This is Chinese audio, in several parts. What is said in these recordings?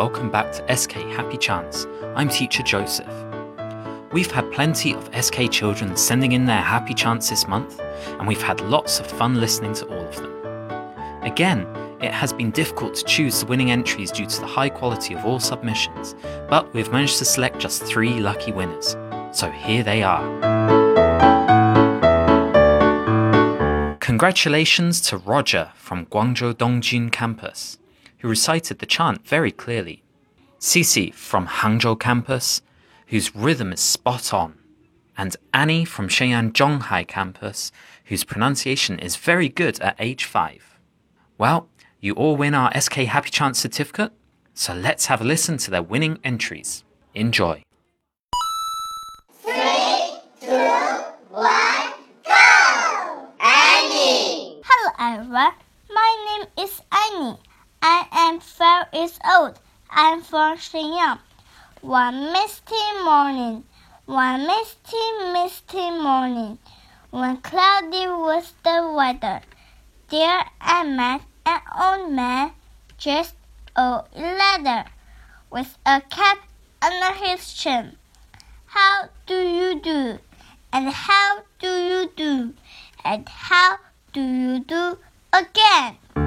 welcome back to SK Happy Chance. I'm teacher Joseph. We've had plenty of SK children sending in their happy chants this month, and we've had lots of fun listening to all of them. Again, it has been difficult to choose the winning entries due to the high quality of all submissions, but we've managed to select just three lucky winners. So here they are. Congratulations to Roger from Guangzhou Dongjin campus, who recited the chant very clearly. Cici from Hangzhou campus, whose rhythm is spot on. And Annie from Shenyang Zhonghai campus, whose pronunciation is very good at age 5. Well, you all win our SK Happy Chance certificate, so let's have a listen to their winning entries. Enjoy. Three, two, one, go! Annie! Hello everyone, my name is Annie. I am five years old. I'm from Shenyang. One misty morning, one misty, misty morning, when cloudy was the weather, there I met an old man dressed all in leather, with a cap under his chin. How do you do? And how do you do? And how do you do again?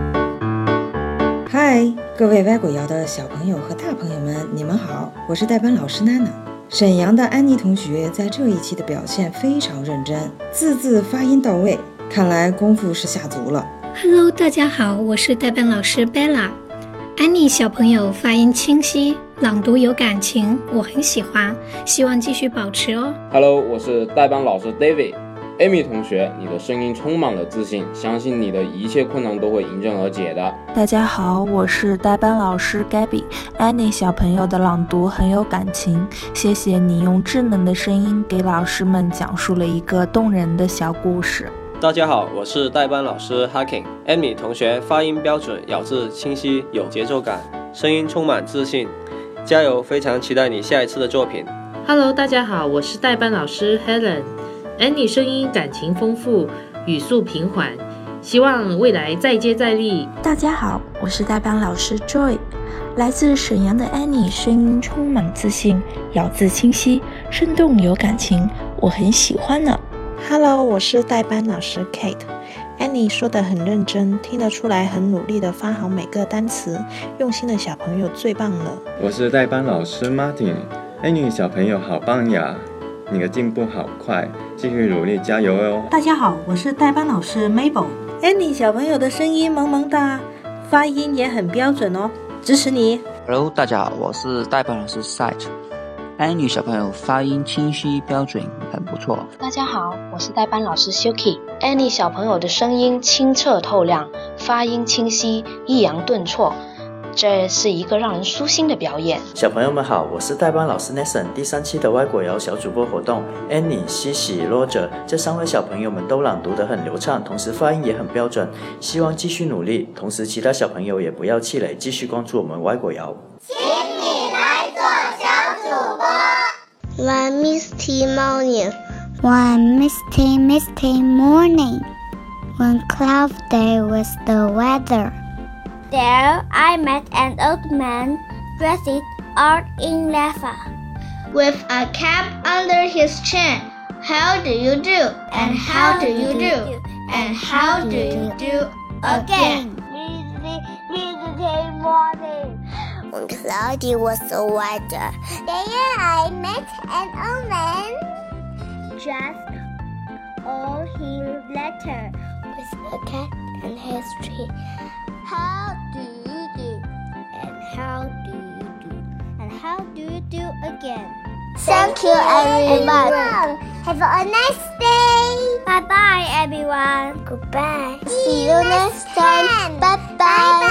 嗨，各位歪果谣的小朋友和大朋友们，你们好，我是代班老师娜娜。沈阳的安妮同学在这一期的表现非常认真，字字发音到位，看来功夫是下足了。Hello，大家好，我是代班老师 Bella。安妮小朋友发音清晰，朗读有感情，我很喜欢，希望继续保持哦。Hello，我是代班老师 David。Amy 同学，你的声音充满了自信，相信你的一切困难都会迎刃而解的。大家好，我是代班老师 Gabby。Annie 小朋友的朗读很有感情，谢谢你用稚嫩的声音给老师们讲述了一个动人的小故事。大家好，我是代班老师 Hacking。Amy 同学发音标准，咬字清晰，有节奏感，声音充满自信，加油！非常期待你下一次的作品。Hello，大家好，我是代班老师 Helen。Annie 声音感情丰富，语速平缓，希望未来再接再厉。大家好，我是代班老师 Joy。来自沈阳的 Annie 声音充满自信，咬字清晰，生动有感情，我很喜欢呢。Hello，我是代班老师 Kate。Annie 说的很认真，听得出来很努力的发好每个单词，用心的小朋友最棒了。我是代班老师 Martin。Annie 小朋友好棒呀，你的进步好快，继续努力加油哦。大家好，我是代班老师 Mabel。Annie 小朋友的声音萌萌哒，发音也很标准哦，支持你。Hello，大家好，我是代班老师 Sight。安妮小朋友发音清晰标准，很不错。大家好，我是代班老师 Suki。Annie 小朋友的声音清澈透亮，发音清晰，抑扬顿挫，这是一个让人舒心的表演。小朋友们好，我是代班老师 Nathan。第三期的外国谣小主播活动，Annie、西西、Roger 这三位小朋友们都朗读得很流畅，同时发音也很标准。希望继续努力，同时其他小朋友也不要气馁，继续关注我们外国谣。请你来做小主播。One misty morning, one misty, misty morning, when cloudy was the weather. There I met an old man dressed all in leather, with a cap under his chin. How do you do? And how do you do? And how do you do again? Misty, misty morning. When cloudy was the weather, there I met an old man dressed all in leather with a cat and his tree. How do you do? And how do you do? And how do you do again? Thank you, everyone. Have a nice day. Bye bye, everyone. Goodbye. See you next time. Bye bye.